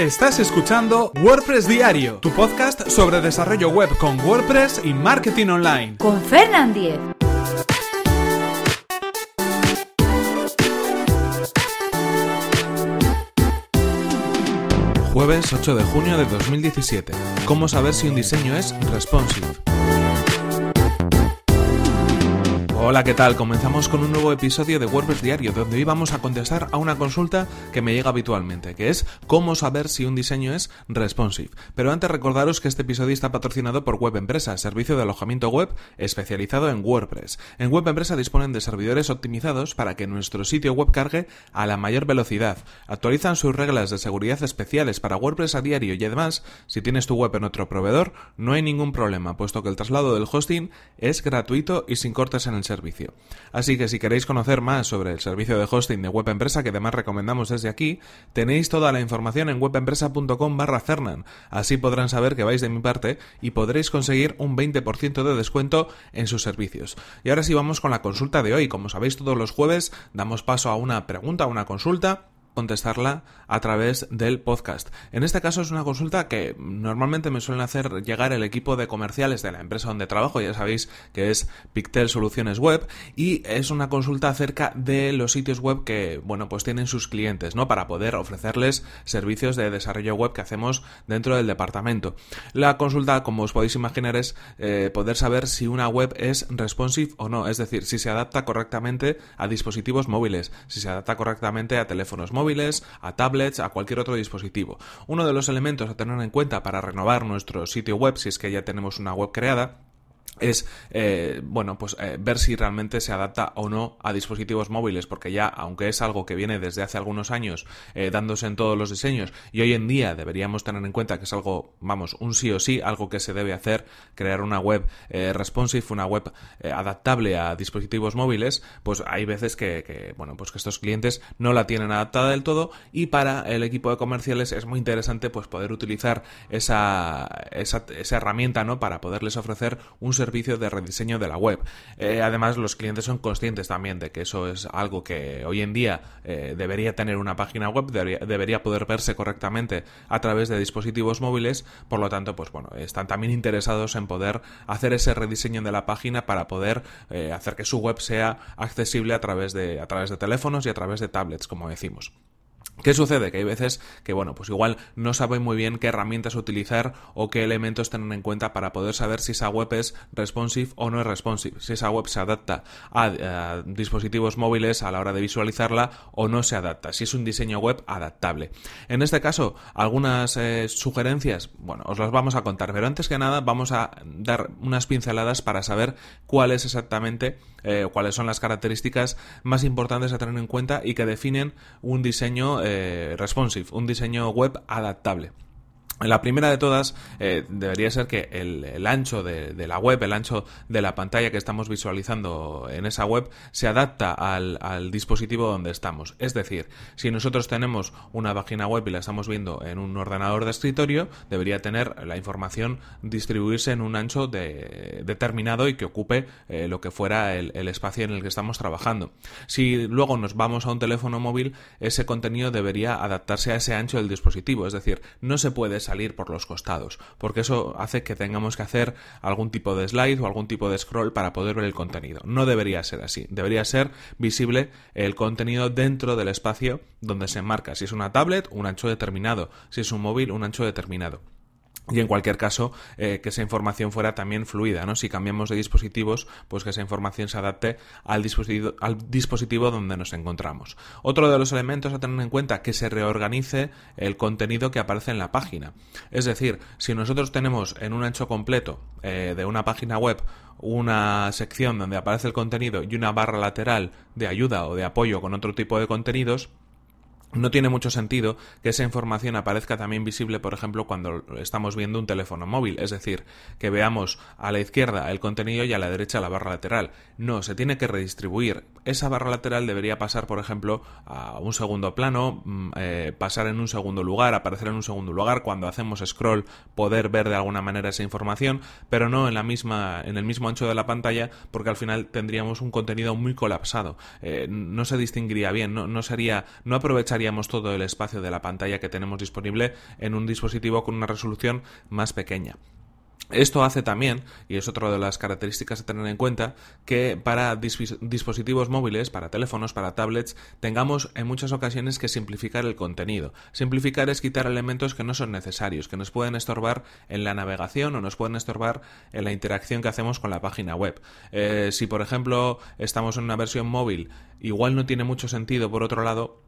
Estás escuchando WordPress Diario, tu podcast sobre desarrollo web con WordPress y marketing online. Con Fernand Diez. Jueves 8 de junio de 2017. ¿Cómo saber si un diseño es responsive? Hola, ¿qué tal? Comenzamos con un nuevo episodio de WordPress Diario, donde hoy vamos a contestar a una consulta que me llega habitualmente, que es cómo saber si un diseño es responsive. Pero antes recordaros que este episodio está patrocinado por Web Empresa, servicio de alojamiento web especializado en WordPress. En Web Empresa disponen de servidores optimizados para que nuestro sitio web cargue a la mayor velocidad. Actualizan sus reglas de seguridad especiales para WordPress a diario y además, si tienes tu web en otro proveedor, no hay ningún problema, puesto que el traslado del hosting es gratuito y sin cortes en el servicio. Así que si queréis conocer más sobre el servicio de hosting de Web Empresa, que además recomendamos desde aquí, tenéis toda la información en webempresa.com barra Cernan. Así podrán saber que vais de mi parte y podréis conseguir un 20% de descuento en sus servicios. Y ahora sí vamos con la consulta de hoy. Como sabéis, todos los jueves damos paso a una pregunta, a una consulta contestarla a través del podcast. En este caso es una consulta que normalmente me suelen hacer llegar el equipo de comerciales de la empresa donde trabajo, ya sabéis que es Pictel Soluciones Web y es una consulta acerca de los sitios web que, bueno, pues tienen sus clientes, ¿no? Para poder ofrecerles servicios de desarrollo web que hacemos dentro del departamento. La consulta, como os podéis imaginar, es eh, poder saber si una web es responsive o no, es decir, si se adapta correctamente a dispositivos móviles, si se adapta correctamente a teléfonos móviles, móviles, a tablets, a cualquier otro dispositivo. Uno de los elementos a tener en cuenta para renovar nuestro sitio web, si es que ya tenemos una web creada, es eh, bueno pues eh, ver si realmente se adapta o no a dispositivos móviles porque ya aunque es algo que viene desde hace algunos años eh, dándose en todos los diseños y hoy en día deberíamos tener en cuenta que es algo vamos un sí o sí algo que se debe hacer crear una web responsive una web adaptable a dispositivos móviles pues hay veces que, bueno pues que estos clientes no la tienen adaptada del todo y para el equipo de comerciales es muy interesante pues poder utilizar esa, esa, esa herramienta no para poderles ofrecer un servicio de rediseño de la web. Eh, además, los clientes son conscientes también de que eso es algo que hoy en día eh, debería tener una página web, debería, poder verse correctamente a través de dispositivos móviles, por lo tanto, pues bueno, están también interesados en poder hacer ese rediseño de la página para poder eh, hacer que su web sea accesible a través de, a través de teléfonos y a través de tablets, como decimos. ¿Qué sucede? Que hay veces que, bueno, pues igual no saben muy bien qué herramientas utilizar o qué elementos tener en cuenta para poder saber si esa web es responsive o no es responsive, si esa web se adapta a, dispositivos móviles a la hora de visualizarla o no se adapta, si es un diseño web adaptable. En este caso, algunas eh, sugerencias, bueno, os las vamos a contar, pero antes que nada vamos a dar unas pinceladas para saber cuál es exactamente, eh, cuáles son las características más importantes a tener en cuenta y que definen un diseño eh, responsive, un diseño web adaptable. La primera de todas eh, debería ser que el, ancho de, la web, el ancho de la pantalla que estamos visualizando en esa web se adapta al, dispositivo donde estamos. Es decir, si nosotros tenemos una página web y la estamos viendo en un ordenador de escritorio, debería tener la información distribuirse en un ancho determinado y que ocupe eh, lo que fuera el, el espacio en el que estamos trabajando. Si luego nos vamos a un teléfono móvil, ese contenido debería adaptarse a ese ancho del dispositivo. Es decir, no se puede salir por los costados, porque eso hace que tengamos que hacer algún tipo de slide o algún tipo de scroll para poder ver el contenido. No debería ser así, debería ser visible el contenido dentro del espacio donde se enmarca. Si es una tablet, un ancho determinado, si es un móvil, un ancho determinado y en cualquier caso eh, que esa información fuera también fluida, ¿no? Si cambiamos de dispositivos, pues que esa información se adapte al dispositivo, al dispositivo donde nos encontramos. Otro de los elementos a tener en cuenta que se reorganice el contenido que aparece en la página. Es decir, si nosotros tenemos en un ancho completo eh, de una página web una sección donde aparece el contenido y una barra lateral de ayuda o de apoyo con otro tipo de contenidos, no tiene mucho sentido que esa información aparezca también visible, por ejemplo, cuando estamos viendo un teléfono móvil, es decir, que veamos a la izquierda el contenido y a la derecha la barra lateral. No, se tiene que redistribuir. Esa barra lateral debería pasar, por ejemplo, a un segundo plano, mm, eh, pasar en un segundo lugar, aparecer en un segundo lugar, cuando hacemos scroll poder ver de alguna manera esa información, pero no en la misma, en el mismo ancho de la pantalla, porque al final tendríamos un contenido muy colapsado. Eh, no se distinguiría bien, no, no sería, no aprovecharíamos todo el espacio de la pantalla que tenemos disponible en un dispositivo con una resolución más pequeña. Esto hace también, y es otra de las características a tener en cuenta, que para dispositivos móviles, para teléfonos, para tablets, tengamos en muchas ocasiones que simplificar el contenido. Simplificar es quitar elementos que no son necesarios, que nos pueden estorbar en la navegación o nos pueden estorbar en la interacción que hacemos con la página web. Eh, si, por ejemplo, estamos en una versión móvil, igual no tiene mucho sentido, por otro lado,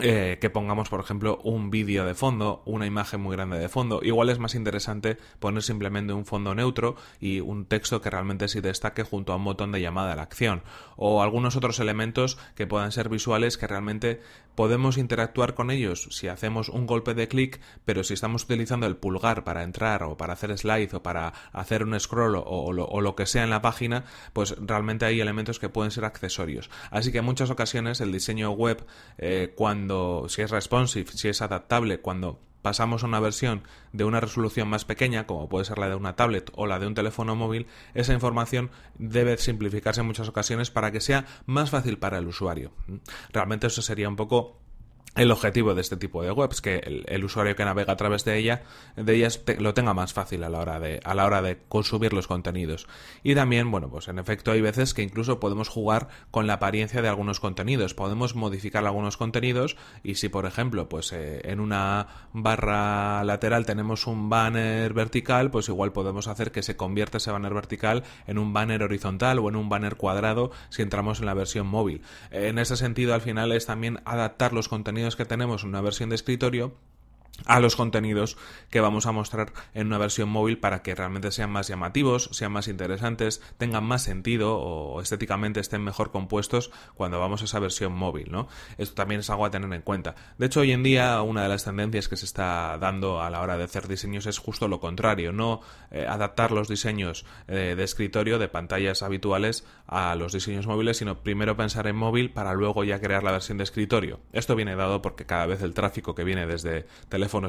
eh, que pongamos, por ejemplo, un vídeo de fondo, una imagen muy grande de fondo. Igual es más interesante poner simplemente un fondo neutro y un texto que realmente sí destaque junto a un botón de llamada a la acción. O algunos otros elementos que puedan ser visuales que realmente podemos interactuar con ellos si hacemos un golpe de clic, pero si estamos utilizando el pulgar para entrar o para hacer slide o para hacer un scroll o, lo, o lo que sea en la página, pues realmente hay elementos que pueden ser accesorios. Así que en muchas ocasiones el diseño web, eh, cuando si es responsive, si es adaptable, cuando pasamos a una versión de una resolución más pequeña, como puede ser la de una tablet o la de un teléfono móvil, esa información debe simplificarse en muchas ocasiones para que sea más fácil para el usuario. Realmente eso sería un poco el objetivo de este tipo de webs, que el, usuario que navega a través de ella, de ellas lo tenga más fácil a la hora de, a la hora de consumir los contenidos. Y también, bueno, pues en efecto hay veces que incluso podemos jugar con la apariencia de algunos contenidos, podemos modificar algunos contenidos y si por ejemplo, pues eh, en una barra lateral tenemos un banner vertical, pues igual podemos hacer que se convierta ese banner vertical en un banner horizontal o en un banner cuadrado si entramos en la versión móvil. En ese sentido, al final es también adaptar los contenidos que tenemos en una versión de escritorio a los contenidos que vamos a mostrar en una versión móvil para que realmente sean más llamativos, sean más interesantes, tengan más sentido o estéticamente estén mejor compuestos cuando vamos a esa versión móvil, ¿no? Esto también es algo a tener en cuenta. De hecho, hoy en día una de las tendencias que se está dando a la hora de hacer diseños es justo lo contrario, no eh, adaptar los diseños eh, de escritorio de pantallas habituales a los diseños móviles, sino primero pensar en móvil para luego ya crear la versión de escritorio. Esto viene dado porque cada vez el tráfico que viene desde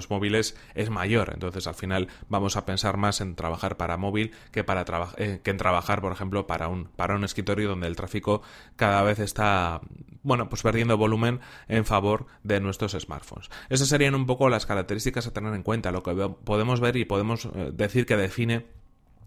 móviles es mayor. Entonces, al final vamos a pensar más en trabajar para móvil que para eh, que en trabajar, por ejemplo, para un para un escritorio donde el tráfico cada vez está bueno, pues perdiendo volumen en favor de nuestros smartphones. Esas serían un poco las características a tener en cuenta, lo que podemos ver y podemos eh, decir que define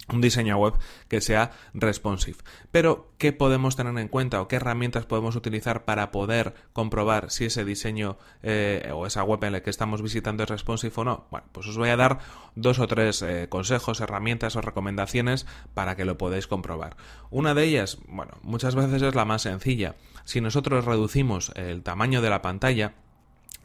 un diseño web que sea responsive. Pero, ¿qué podemos tener en cuenta o qué herramientas podemos utilizar para poder comprobar si ese diseño eh, o esa web en la que estamos visitando es responsive o no? Bueno, pues os voy a dar dos o tres eh, consejos, herramientas o recomendaciones para que lo podáis comprobar. Una de ellas, bueno, muchas veces es la más sencilla. Si nosotros reducimos el tamaño de la pantalla,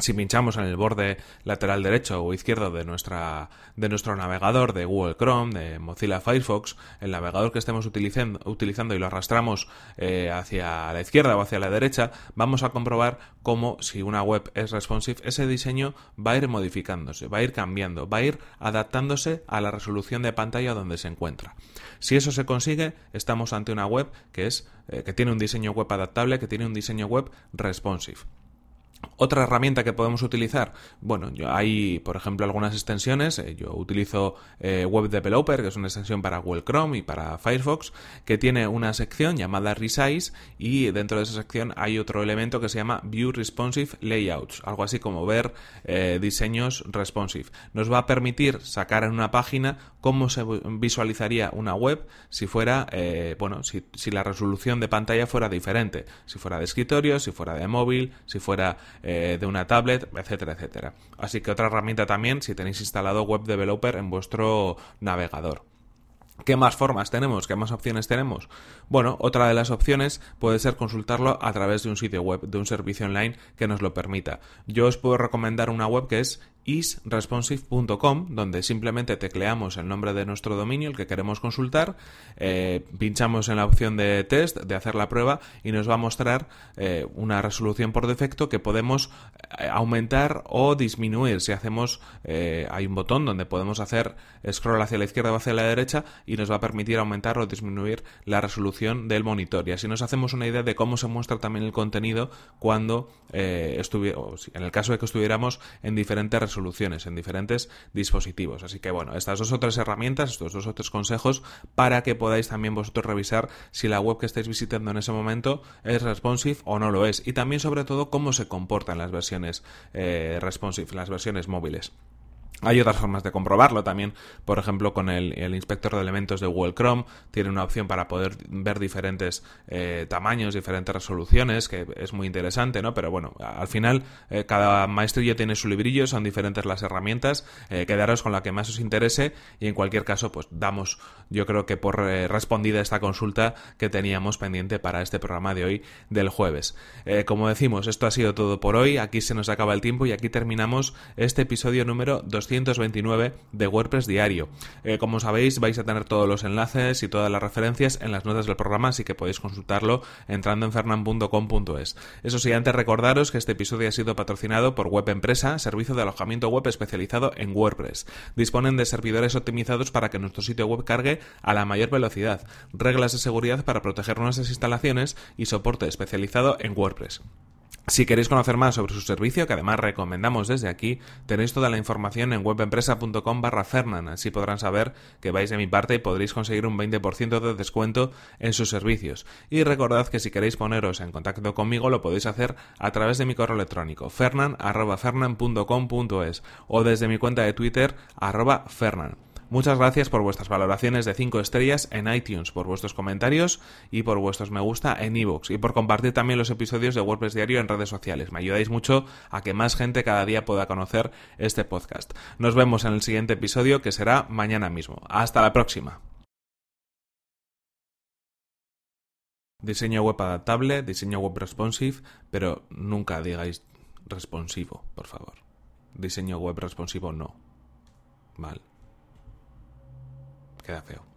si pinchamos en el borde lateral derecho o izquierdo de, nuestra, de nuestro navegador de Google Chrome, de Mozilla Firefox, el navegador que estemos utilizando, utilizando y lo arrastramos eh, hacia la izquierda o hacia la derecha, vamos a comprobar cómo si una web es responsive, ese diseño va a ir modificándose, va a ir cambiando, va a ir adaptándose a la resolución de pantalla donde se encuentra. Si eso se consigue, estamos ante una web que es eh, que tiene un diseño web adaptable, que tiene un diseño web responsive. Otra herramienta que podemos utilizar, bueno, yo hay, por ejemplo, algunas extensiones. Eh, yo utilizo eh, Web Developer, que es una extensión para Google Chrome y para Firefox, que tiene una sección llamada Resize y dentro de esa sección hay otro elemento que se llama View Responsive Layouts, algo así como ver eh, diseños responsive. Nos va a permitir sacar en una página cómo se visualizaría una web si fuera, bueno, si, si la resolución de pantalla fuera diferente, si fuera de escritorio, si fuera de móvil, si fuera eh, de una tablet, etcétera, etcétera. Así que otra herramienta también si tenéis instalado Web Developer en vuestro navegador. ¿Qué más formas tenemos? ¿Qué más opciones tenemos? Bueno, otra de las opciones puede ser consultarlo a través de un sitio web, de un servicio online que nos lo permita. Yo os puedo recomendar una web que es isresponsive.com, donde simplemente tecleamos el nombre de nuestro dominio, el que queremos consultar, eh, pinchamos en la opción de test, de hacer la prueba, y nos va a mostrar eh, una resolución por defecto que podemos eh, aumentar o disminuir. Si hacemos, hay un botón donde podemos hacer scroll hacia la izquierda o hacia la derecha y nos va a permitir aumentar o disminuir la resolución del monitor. Y así nos hacemos una idea de cómo se muestra también el contenido cuando en el caso de que estuviéramos en diferentes resoluciones, en diferentes dispositivos. Así que bueno, estas dos o tres herramientas, estos dos o tres consejos para que podáis también vosotros revisar si la web que estáis visitando en ese momento es responsive o no lo es. Y también sobre todo cómo se comportan las versiones eh, responsive, las versiones móviles. Hay otras formas de comprobarlo también, por ejemplo, con el, inspector de elementos de Google Chrome, tiene una opción para poder ver diferentes eh, tamaños, diferentes resoluciones, que es muy interesante, ¿no? Pero bueno, al final eh, cada maestrillo tiene su librillo, son diferentes las herramientas, eh, quedaros con la que más os interese y en cualquier caso, pues damos, yo creo que por respondida esta consulta que teníamos pendiente para este programa de hoy del jueves. como decimos, esto ha sido todo por hoy, aquí se nos acaba el tiempo y aquí terminamos este episodio número 200 229 de WordPress Diario. Eh, como sabéis, vais a tener todos los enlaces y todas las referencias en las notas del programa, así que podéis consultarlo entrando en fernan.com.es. Eso sí, antes recordaros que este episodio ha sido patrocinado por Web Empresa, servicio de alojamiento web especializado en WordPress. Disponen de servidores optimizados para que nuestro sitio web cargue a la mayor velocidad, reglas de seguridad para proteger nuestras instalaciones y soporte especializado en WordPress. Si queréis conocer más sobre su servicio, que además recomendamos desde aquí, tenéis toda la información en webempresa.com barra Fernan, así podrán saber que vais de mi parte y podréis conseguir un 20% de descuento en sus servicios. Y recordad que si queréis poneros en contacto conmigo lo podéis hacer a través de mi correo electrónico fernan.fernan.com.es o desde mi cuenta de Twitter arroba fernan. Muchas gracias por vuestras valoraciones de 5 estrellas en iTunes, por vuestros comentarios y por vuestros me gusta en iVoox y por compartir también los episodios de WordPress Diario en redes sociales. Me ayudáis mucho a que más gente cada día pueda conocer este podcast. Nos vemos en el siguiente episodio que será mañana mismo. Hasta la próxima. Diseño web adaptable, diseño web responsive, pero nunca digáis responsivo, por favor. Diseño web responsivo no. Mal. impecável.